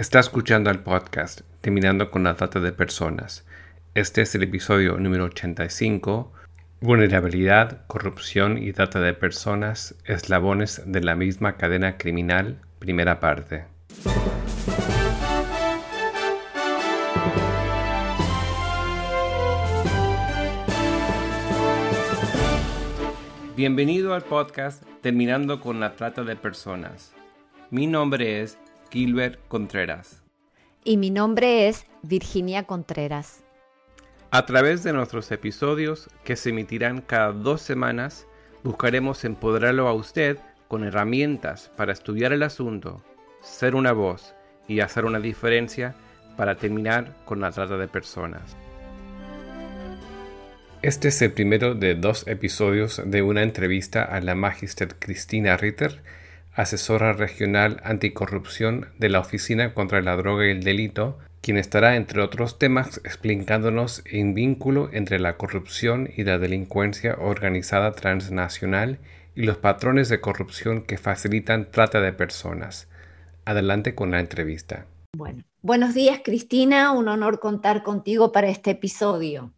Está escuchando el podcast Terminando con la Trata de Personas. Este es el episodio número 85. Vulnerabilidad, corrupción y trata de personas, eslabones de la misma cadena criminal, primera parte. Bienvenido al podcast Terminando con la Trata de Personas. Mi nombre es Gilbert Contreras. Y mi nombre es Virginia Contreras. A través de nuestros episodios, que se emitirán cada dos semanas, buscaremos empoderarlo a usted con herramientas para estudiar el asunto, ser una voz y hacer una diferencia para terminar con la trata de personas. Este es el primero de dos episodios de una entrevista a la magister Cristina Ritter, asesora regional anticorrupción de la Oficina contra la Droga y el Delito, quien estará, entre otros temas, explicándonos el vínculo entre la corrupción y la delincuencia organizada transnacional y los patrones de corrupción que facilitan trata de personas. Adelante con la entrevista. Bueno, buenos días Cristina, un honor contar contigo para este episodio.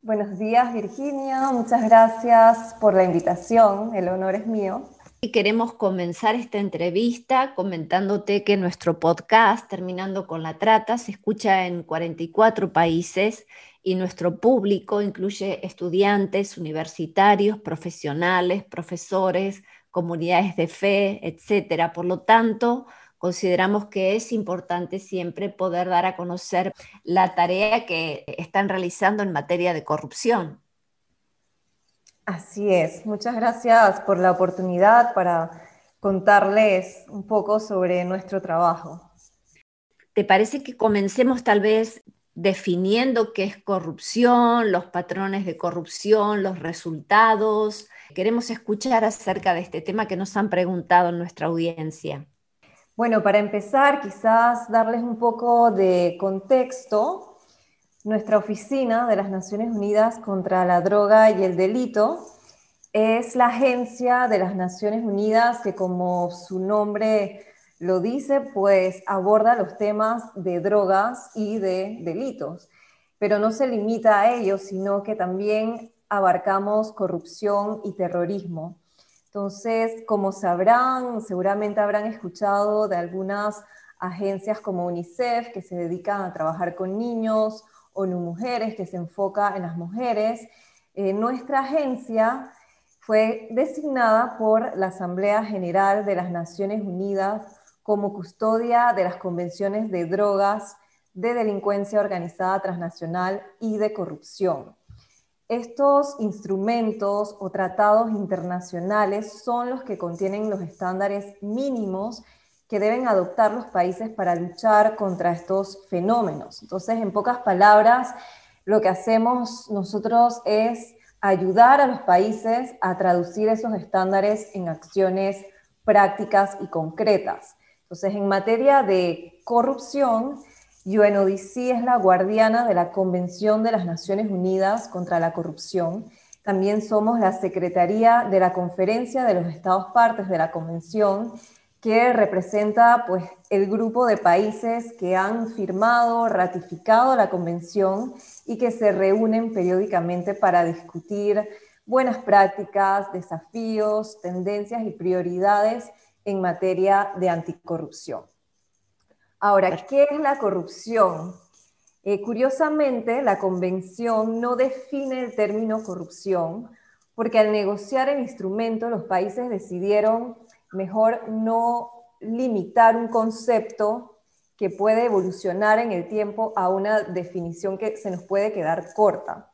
Buenos días Virginia, muchas gracias por la invitación, el honor es mío. Y queremos comenzar esta entrevista comentándote que nuestro podcast, Terminando con la Trata, se escucha en 44 países y nuestro público incluye estudiantes, universitarios, profesionales, profesores, comunidades de fe, etc. Por lo tanto, consideramos que es importante siempre poder dar a conocer la tarea que están realizando en materia de corrupción. Así es, muchas gracias por la oportunidad para contarles un poco sobre nuestro trabajo. ¿Te parece que comencemos tal vez definiendo qué es corrupción, los patrones de corrupción, los resultados? Queremos escuchar acerca de este tema que nos han preguntado en nuestra audiencia. Bueno, para empezar, quizás darles un poco de contexto nuestra oficina de las Naciones Unidas contra la Droga y el Delito es la agencia de las Naciones Unidas que, como su nombre lo dice, pues aborda los temas de drogas y de delitos. Pero no se limita a ello, sino que también abarcamos corrupción y terrorismo. Entonces, como sabrán, seguramente habrán escuchado de algunas agencias como UNICEF que se dedican a trabajar con niños ONU Mujeres, que se enfoca en las mujeres. Eh, nuestra agencia fue designada por la Asamblea General de las Naciones Unidas como custodia de las convenciones de drogas, de delincuencia organizada transnacional y de corrupción. Estos instrumentos o tratados internacionales son los que contienen los estándares mínimos que deben adoptar los países para luchar contra estos fenómenos. Entonces, en pocas palabras, lo que hacemos nosotros es ayudar a los países a traducir esos estándares en acciones prácticas y concretas. Entonces, en materia de corrupción, UNODC es la guardiana de la Convención de las Naciones Unidas contra la Corrupción. También somos la Secretaría de la Conferencia de los Estados Partes de la Convención que representa pues, el grupo de países que han firmado, ratificado la convención y que se reúnen periódicamente para discutir buenas prácticas, desafíos, tendencias y prioridades en materia de anticorrupción. Ahora, ¿qué es la corrupción? Eh, curiosamente, la convención no define el término corrupción porque al negociar el instrumento los países decidieron mejor no limitar un concepto que puede evolucionar en el tiempo a una definición que se nos puede quedar corta.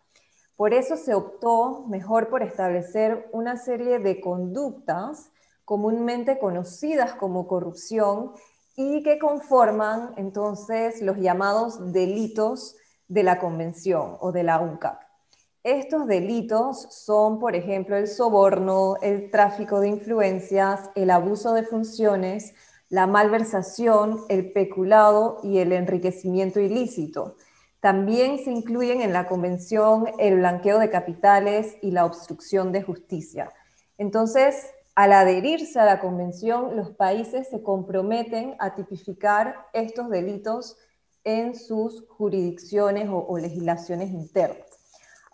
Por eso se optó mejor por establecer una serie de conductas comúnmente conocidas como corrupción y que conforman entonces los llamados delitos de la Convención o de la UNCAP. Estos delitos son, por ejemplo, el soborno, el tráfico de influencias, el abuso de funciones, la malversación, el peculado y el enriquecimiento ilícito. También se incluyen en la Convención el blanqueo de capitales y la obstrucción de justicia. Entonces, Al adherirse a la convención, los países se comprometen a tipificar estos delitos en sus jurisdicciones o, legislaciones internas.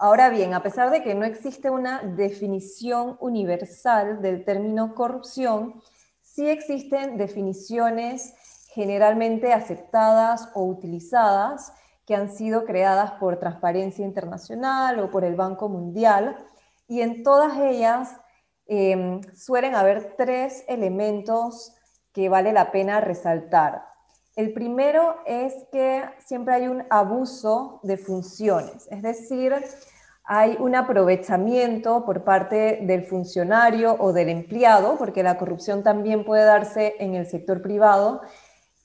Ahora bien, a pesar de que no existe una definición universal del término corrupción, sí existen definiciones generalmente aceptadas o utilizadas que han sido creadas por Transparencia Internacional o por el Banco Mundial, y en todas ellas em, suelen haber tres elementos que vale la pena resaltar. El primero es que siempre hay un abuso de funciones, es decir, hay un aprovechamiento por parte del funcionario o del empleado, porque la corrupción también puede darse en el sector privado,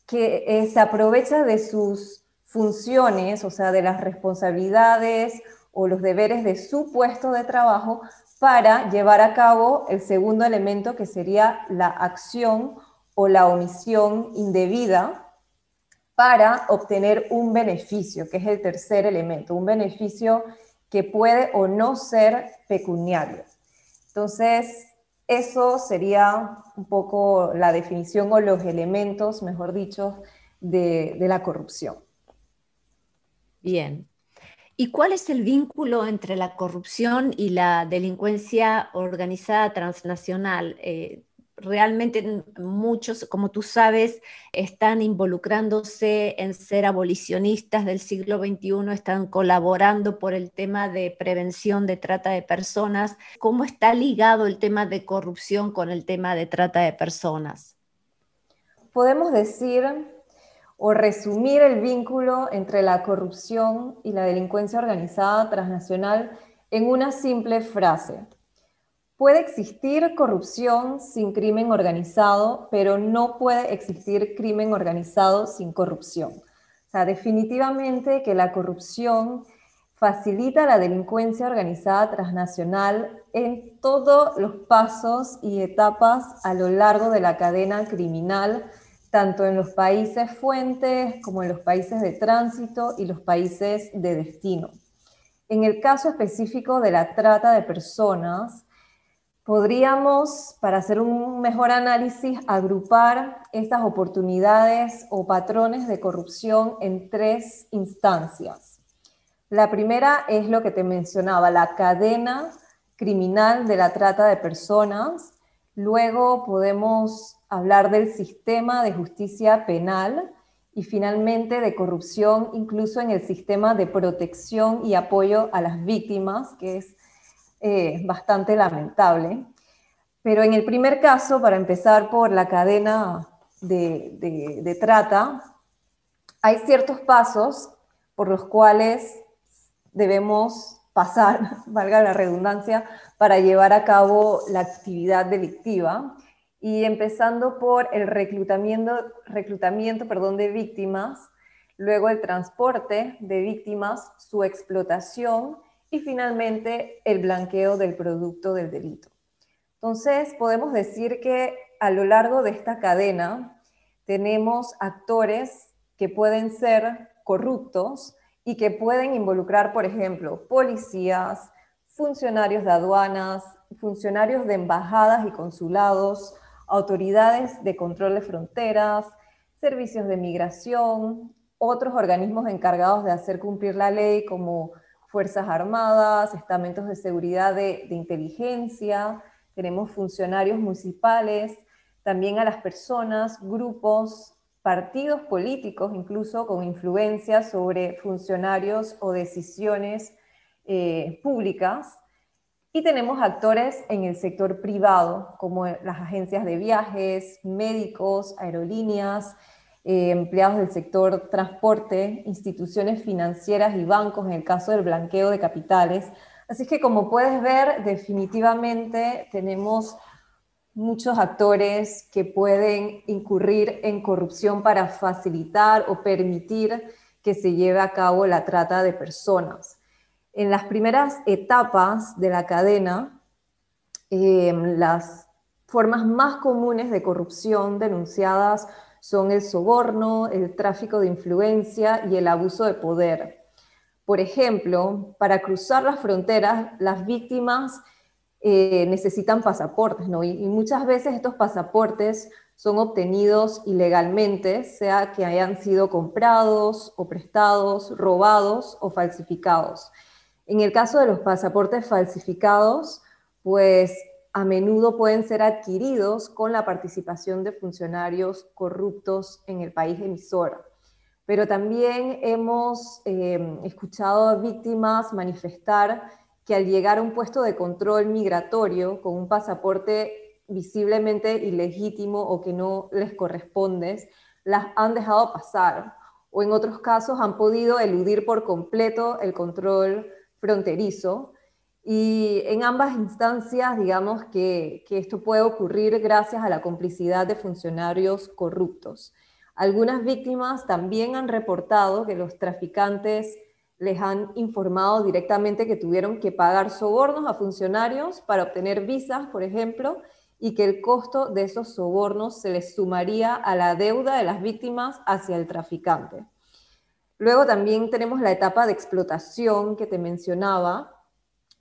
que eh, se aprovecha de sus funciones, o sea, de las responsabilidades o los deberes de su puesto de trabajo para llevar a cabo el segundo elemento que sería la acción o la omisión indebida para obtener un beneficio, que es el tercer elemento, un beneficio que puede o no ser pecuniario. Entonces, eso sería un poco la definición o los elementos, mejor dicho, de, la corrupción. Bien. ¿Y cuál es el vínculo entre la corrupción y la delincuencia organizada transnacional? Eh, realmente muchos, como tú sabes, están involucrándose en ser abolicionistas del siglo XXI, están colaborando por el tema de prevención de trata de personas. ¿Cómo está ligado el tema de corrupción con el tema de trata de personas? Podemos decir o resumir el vínculo entre la corrupción y la delincuencia organizada transnacional en una simple frase. Puede existir corrupción sin crimen organizado, pero no puede existir crimen organizado sin corrupción. O sea, definitivamente que la corrupción facilita la delincuencia organizada transnacional en todos los pasos y etapas a lo largo de la cadena criminal, tanto en los países fuentes como en los países de tránsito y los países de destino. En el caso específico de la trata de personas, Podríamos, para hacer un mejor análisis, agrupar estas oportunidades o patrones de corrupción en tres instancias. La primera es lo que te mencionaba, la cadena criminal de la trata de personas. Luego podemos hablar del sistema de justicia penal y finalmente de corrupción incluso en el sistema de protección y apoyo a las víctimas, que es eh, bastante lamentable. Pero en el primer caso, para empezar por la cadena de, de trata, hay ciertos pasos por los cuales debemos pasar, valga la redundancia, para llevar a cabo la actividad delictiva. Y empezando por el reclutamiento, reclutamiento perdón, de víctimas, luego el transporte de víctimas, su explotación y finalmente el blanqueo del producto del delito. Entonces, podemos decir que a lo largo de esta cadena tenemos actores que pueden ser corruptos y que pueden involucrar, por ejemplo, policías, funcionarios de aduanas, funcionarios de embajadas y consulados, autoridades de control de fronteras, servicios de migración, otros organismos encargados de hacer cumplir la ley como Fuerzas Armadas, estamentos de seguridad de, inteligencia, tenemos funcionarios municipales, también a las personas, grupos, partidos políticos, incluso con influencia sobre funcionarios o decisiones eh, públicas. Y tenemos actores en el sector privado, como las agencias de viajes, médicos, aerolíneas, eh, empleados del sector transporte, instituciones financieras y bancos en el caso del blanqueo de capitales. Así que como puedes ver, definitivamente tenemos muchos actores que pueden incurrir en corrupción para facilitar o permitir que se lleve a cabo la trata de personas. En las primeras etapas de la cadena, eh, las formas más comunes de corrupción denunciadas son el soborno, el tráfico de influencia y el abuso de poder. Por ejemplo, para cruzar las fronteras, las víctimas eh, necesitan pasaportes, ¿no? y, muchas veces estos pasaportes son obtenidos ilegalmente, sea que hayan sido comprados o prestados, robados o falsificados. En el caso de los pasaportes falsificados, pues a menudo pueden ser adquiridos con la participación de funcionarios corruptos en el país emisor. Pero también hemos eh, escuchado a víctimas manifestar que al llegar a un puesto de control migratorio con un pasaporte visiblemente ilegítimo o que no les corresponde, las han dejado pasar o en otros casos han podido eludir por completo el control fronterizo. Y en ambas instancias, digamos que, que esto puede ocurrir gracias a la complicidad de funcionarios corruptos. Algunas víctimas también han reportado que los traficantes les han informado directamente que tuvieron que pagar sobornos a funcionarios para obtener visas, por ejemplo, y que el costo de esos sobornos se les sumaría a la deuda de las víctimas hacia el traficante. Luego también tenemos la etapa de explotación que te mencionaba,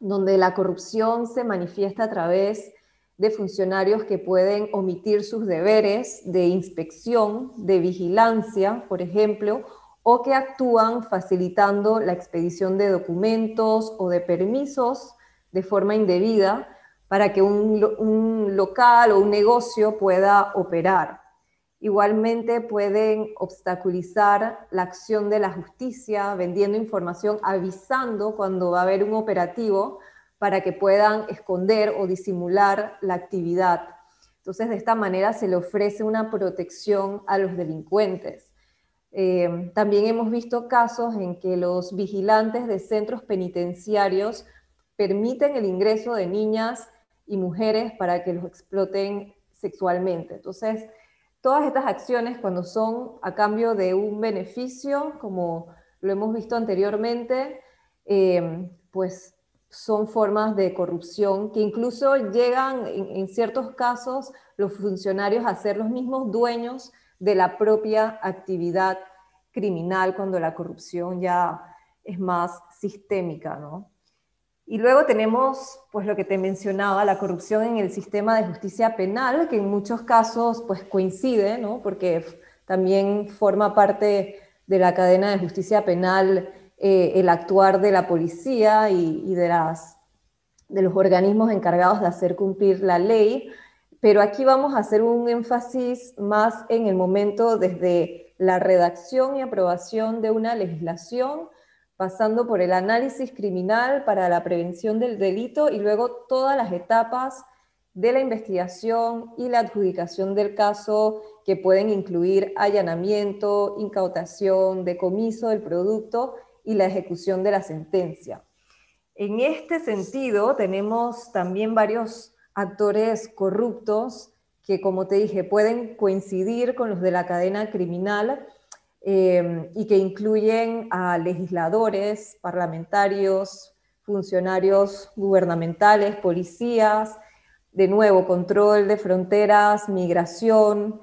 donde la corrupción se manifiesta a través de funcionarios que pueden omitir sus deberes de inspección, de vigilancia, por ejemplo, o que actúan facilitando la expedición de documentos o de permisos de forma indebida para que un, local o un negocio pueda operar. Igualmente pueden obstaculizar la acción de la justicia vendiendo información, avisando cuando va a haber un operativo para que puedan esconder o disimular la actividad. Entonces, de esta manera se le ofrece una protección a los delincuentes. Eh, también hemos visto casos en que los vigilantes de centros penitenciarios permiten el ingreso de niñas y mujeres para que los exploten sexualmente. Entonces, todas estas acciones cuando son a cambio de un beneficio, como lo hemos visto anteriormente, eh, pues son formas de corrupción que incluso llegan en, ciertos casos los funcionarios a ser los mismos dueños de la propia actividad criminal cuando la corrupción ya es más sistémica, ¿no? Y luego tenemos, pues lo que te mencionaba, la corrupción en el sistema de justicia penal, que en muchos casos pues coincide, ¿no? Porque también forma parte de la cadena de justicia penal eh, el actuar de la policía y, de, las, de los organismos encargados de hacer cumplir la ley. Pero aquí vamos a hacer un énfasis más en el momento desde la redacción y aprobación de una legislación pasando por el análisis criminal para la prevención del delito y luego todas las etapas de la investigación y la adjudicación del caso que pueden incluir allanamiento, incautación, decomiso del producto y la ejecución de la sentencia. En este sentido, tenemos también varios actores corruptos que, como te dije, pueden coincidir con los de la cadena criminal Em, y que incluyen a legisladores, parlamentarios, funcionarios gubernamentales, policías, de nuevo, control de fronteras, migración,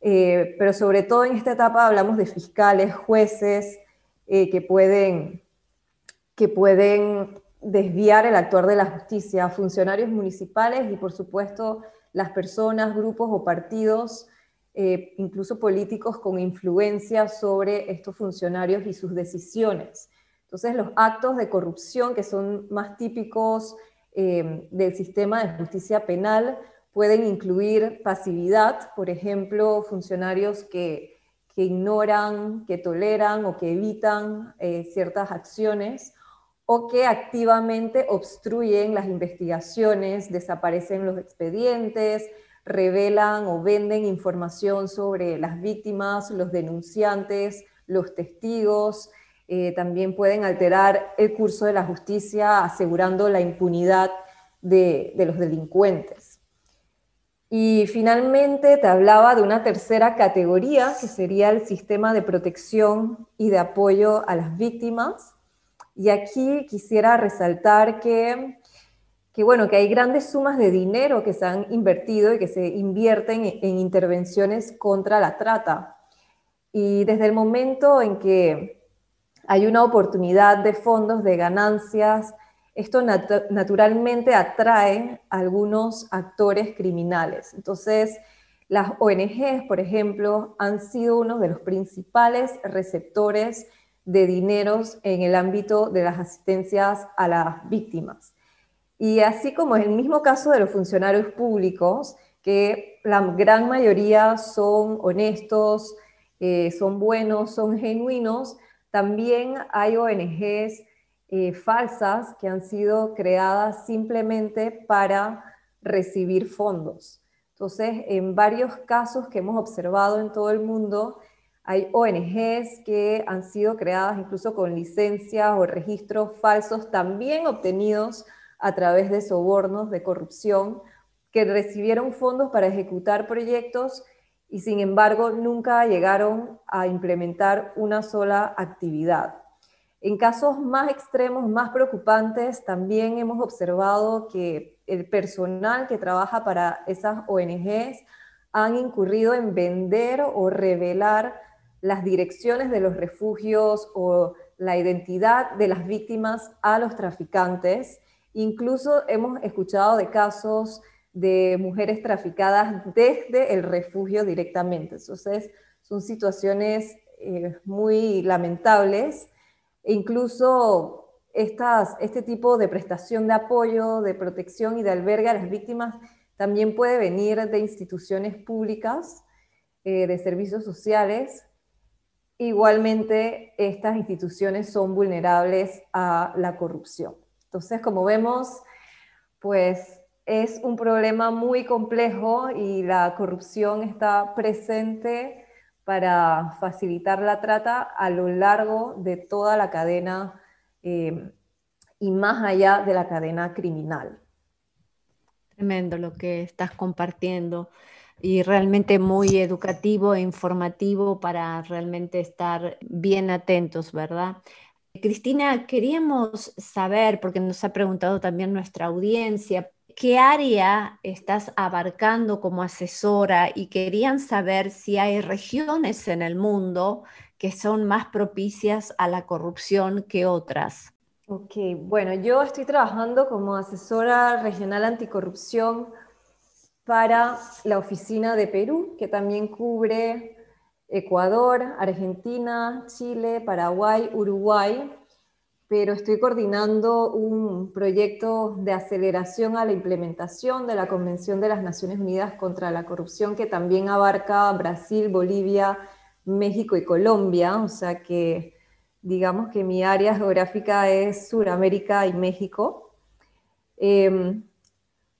eh, pero sobre todo en esta etapa hablamos de fiscales, jueces, eh, que, pueden, que pueden desviar el actuar de la justicia, funcionarios municipales y por supuesto las personas, grupos o partidos eh, incluso políticos con influencia sobre estos funcionarios y sus decisiones. Entonces, los actos de corrupción que son más típicos eh, del sistema de justicia penal pueden incluir pasividad, por ejemplo, funcionarios que, ignoran, que toleran o que evitan eh, ciertas acciones o que activamente obstruyen las investigaciones, desaparecen los expedientes, revelan o venden información sobre las víctimas, los denunciantes, los testigos. Eh, también pueden alterar el curso de la justicia asegurando la impunidad de, de los delincuentes. Y finalmente te hablaba de una tercera categoría, que sería el sistema de protección y de apoyo a las víctimas. Y aquí quisiera resaltar que que bueno, que hay grandes sumas de dinero que se han invertido y que se invierten en intervenciones contra la trata. Y desde el momento en que hay una oportunidad de fondos, de ganancias, esto naturalmente atrae a algunos actores criminales. Entonces, las ONGs, por ejemplo, han sido uno de los principales receptores de dineros en el ámbito de las asistencias a las víctimas. Y así como en el mismo caso de los funcionarios públicos, que la gran mayoría son honestos, eh, son buenos, son genuinos, también hay ONGs eh, falsas que han sido creadas simplemente para recibir fondos. Entonces, en varios casos que hemos observado en todo el mundo, hay ONGs que han sido creadas incluso con licencias o registros falsos, también obtenidos a través de sobornos de corrupción, que recibieron fondos para ejecutar proyectos y sin embargo nunca llegaron a implementar una sola actividad. En casos más extremos, más preocupantes, también hemos observado que el personal que trabaja para esas ONGs han incurrido en vender o revelar las direcciones de los refugios o la identidad de las víctimas a los traficantes. Incluso hemos escuchado de casos de mujeres traficadas desde el refugio directamente. Entonces, son situaciones eh, muy lamentables e incluso este tipo de prestación de apoyo, de protección y de albergue a las víctimas también puede venir de instituciones públicas, eh, de servicios sociales. Igualmente, estas instituciones son vulnerables a la corrupción. Entonces, como vemos, pues es un problema muy complejo y la corrupción está presente para facilitar la trata a lo largo de toda la cadena eh, y más allá de la cadena criminal. Tremendo lo que estás compartiendo y realmente muy educativo e informativo para realmente estar bien atentos, ¿verdad? Cristina, queríamos saber, porque nos ha preguntado también nuestra audiencia, ¿Qué área estás abarcando como asesora? Y querían saber si hay regiones en el mundo que son más propicias a la corrupción que otras. Ok, bueno, yo estoy trabajando como asesora regional anticorrupción para la oficina de Perú, que también cubre Ecuador, Argentina, Chile, Paraguay, Uruguay pero estoy coordinando un proyecto de aceleración a la implementación de la Convención de las Naciones Unidas contra la Corrupción, que también abarca Brasil, Bolivia, México y Colombia, o sea que digamos que mi área geográfica es Sudamérica y México. Em,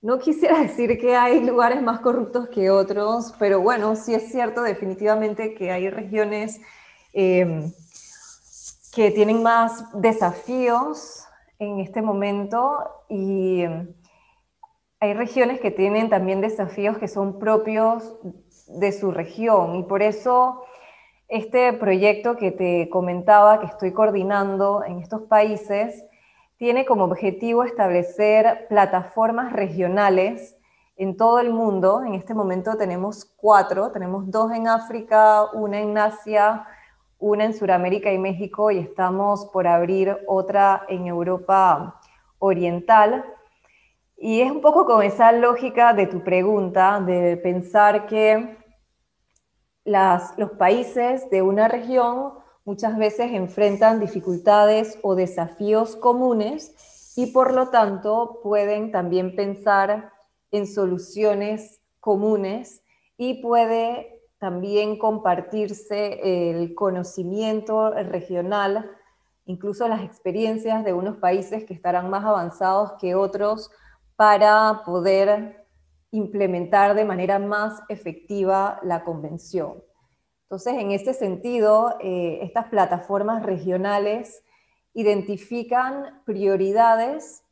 no quisiera decir que hay lugares más corruptos que otros, pero bueno, sí es cierto definitivamente que hay regiones em, que tienen más desafíos en este momento y hay regiones que tienen también desafíos que son propios de su región. Y por eso este proyecto que te comentaba que estoy coordinando en estos países tiene como objetivo establecer plataformas regionales en todo el mundo. En este momento tenemos cuatro, tenemos dos en África, una en Asia, una en Sudamérica y México y estamos por abrir otra en Europa Oriental. Y es un poco con esa lógica de tu pregunta, de pensar que los países de una región muchas veces enfrentan dificultades o desafíos comunes y por lo tanto pueden también pensar en soluciones comunes y puede también compartirse el conocimiento regional, incluso las experiencias de unos países que estarán más avanzados que otros para poder implementar de manera más efectiva la convención. Entonces, en este sentido, eh, estas plataformas regionales identifican prioridades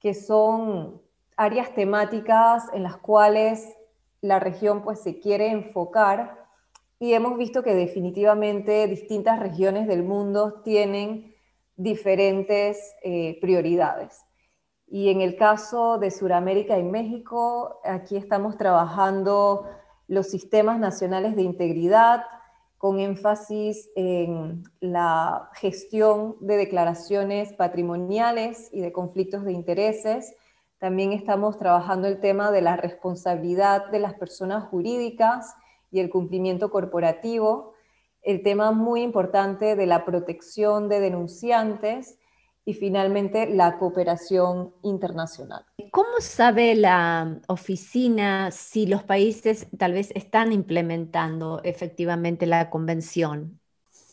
que son áreas temáticas en las cuales la región pues se quiere enfocar y hemos visto que definitivamente distintas regiones del mundo tienen diferentes eh, prioridades. Y en el caso de Sudamérica y México, aquí estamos trabajando los sistemas nacionales de integridad, con énfasis en la gestión de declaraciones patrimoniales y de conflictos de intereses. También estamos trabajando el tema de la responsabilidad de las personas jurídicas y el cumplimiento corporativo, el tema muy importante de la protección de denunciantes y finalmente la cooperación internacional. ¿Cómo sabe la oficina si los países tal vez están implementando efectivamente la convención?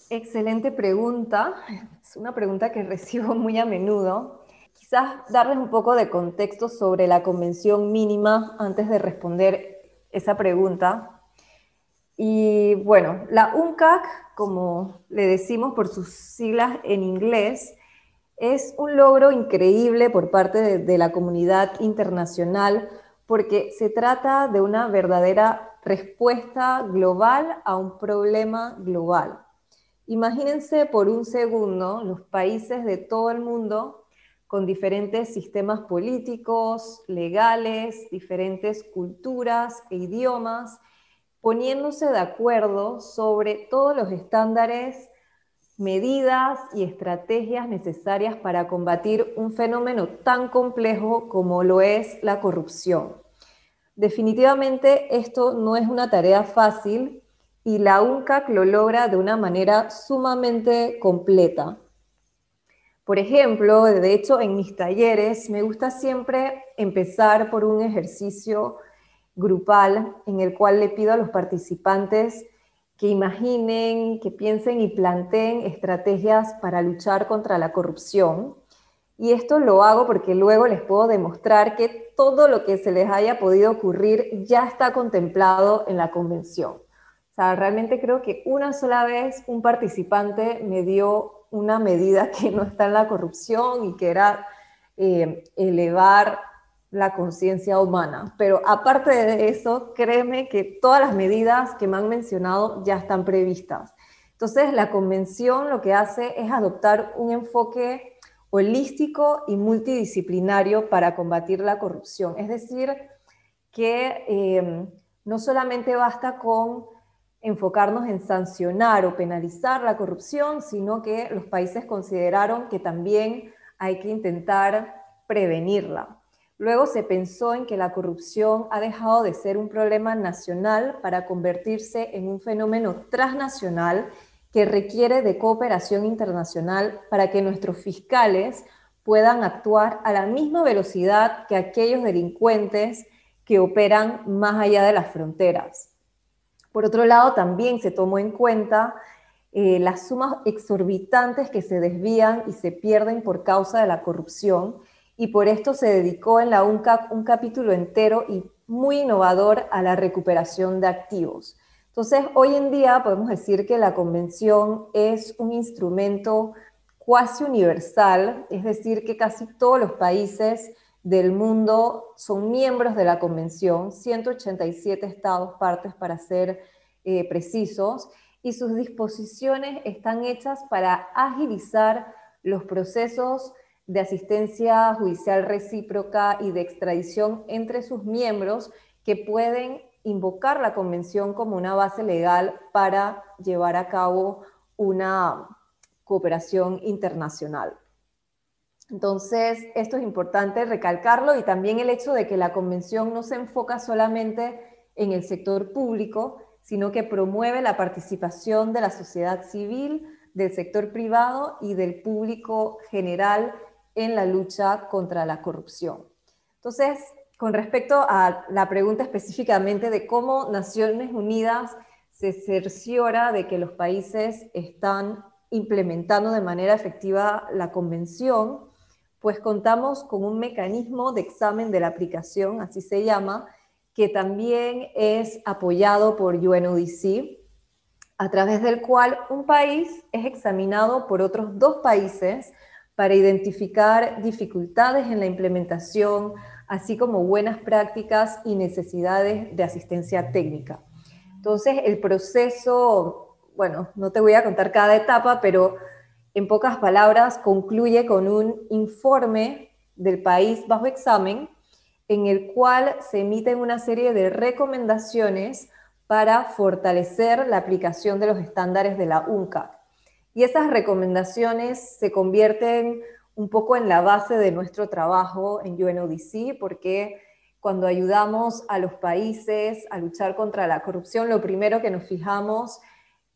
Excelente pregunta. Es una pregunta que recibo muy a menudo. Quizás darles un poco de contexto sobre la convención mínima antes de responder esa pregunta. Y bueno, la UNCAC, como le decimos por sus siglas en inglés, es un logro increíble por parte de, la comunidad internacional porque se trata de una verdadera respuesta global a un problema global. Imagínense por un segundo los países de todo el mundo con diferentes sistemas políticos, legales, diferentes culturas e idiomas, poniéndose de acuerdo sobre todos los estándares medidas y estrategias necesarias para combatir un fenómeno tan complejo como lo es la corrupción. Definitivamente esto no es una tarea fácil y la UNCAC lo logra de una manera sumamente completa. Por ejemplo, de hecho en mis talleres me gusta siempre empezar por un ejercicio grupal en el cual le pido a los participantes que imaginen, que piensen y planteen estrategias para luchar contra la corrupción. Y esto lo hago porque luego les puedo demostrar que todo lo que se les haya podido ocurrir ya está contemplado en la convención. O sea, realmente creo que una sola vez un participante me dio una medida que no está en la corrupción y que era eh, elevar la conciencia humana. Pero aparte de eso, créeme que todas las medidas que me han mencionado ya están previstas. Entonces, la convención lo que hace es adoptar un enfoque holístico y multidisciplinario para combatir la corrupción. Es decir, que eh, no solamente basta con enfocarnos en sancionar o penalizar la corrupción, sino que los países consideraron que también hay que intentar prevenirla. Luego se pensó en que la corrupción ha dejado de ser un problema nacional para convertirse en un fenómeno transnacional que requiere de cooperación internacional para que nuestros fiscales puedan actuar a la misma velocidad que aquellos delincuentes que operan más allá de las fronteras. Por otro lado, también se tomó en cuenta eh, las sumas exorbitantes que se desvían y se pierden por causa de la corrupción y por esto se dedicó en la UNCAP un capítulo entero y muy innovador a la recuperación de activos. Entonces, hoy en día podemos decir que la convención es un instrumento cuasi universal, es decir, que casi todos los países del mundo son miembros de la convención, 187 estados partes para ser eh, precisos, y sus disposiciones están hechas para agilizar los procesos de asistencia judicial recíproca y de extradición entre sus miembros que pueden invocar la convención como una base legal para llevar a cabo una cooperación internacional. Entonces, esto es importante recalcarlo y también el hecho de que la convención no se enfoca solamente en el sector público, sino que promueve la participación de la sociedad civil, del sector privado y del público general en la lucha contra la corrupción. Entonces, con respecto a la pregunta específicamente de cómo Naciones Unidas se cerciora de que los países están implementando de manera efectiva la convención, pues contamos con un mecanismo de examen de la aplicación, así se llama, que también es apoyado por UNODC, a través del cual un país es examinado por otros dos países para identificar dificultades en la implementación, así como buenas prácticas y necesidades de asistencia técnica. Entonces, el proceso, bueno, no te voy a contar cada etapa, pero en pocas palabras concluye con un informe del país bajo examen en el cual se emiten una serie de recomendaciones para fortalecer la aplicación de los estándares de la UNCAC. Y esas recomendaciones se convierten un poco en la base de nuestro trabajo en UNODC, porque cuando ayudamos a los países a luchar contra la corrupción, lo primero que nos fijamos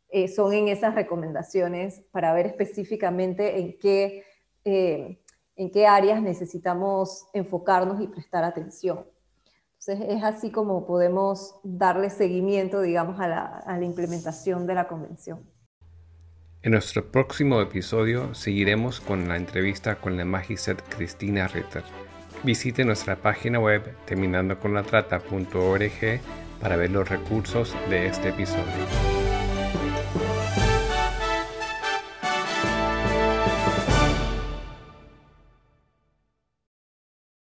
eh, son en esas recomendaciones para ver específicamente en qué, eh, en qué áreas necesitamos enfocarnos y prestar atención. Entonces es así como podemos darle seguimiento, digamos, a la, a la implementación de la convención. En nuestro próximo episodio seguiremos con la entrevista con la Magister Cristina Ritter. Visite nuestra página web terminandoconlatrata.org para ver los recursos de este episodio.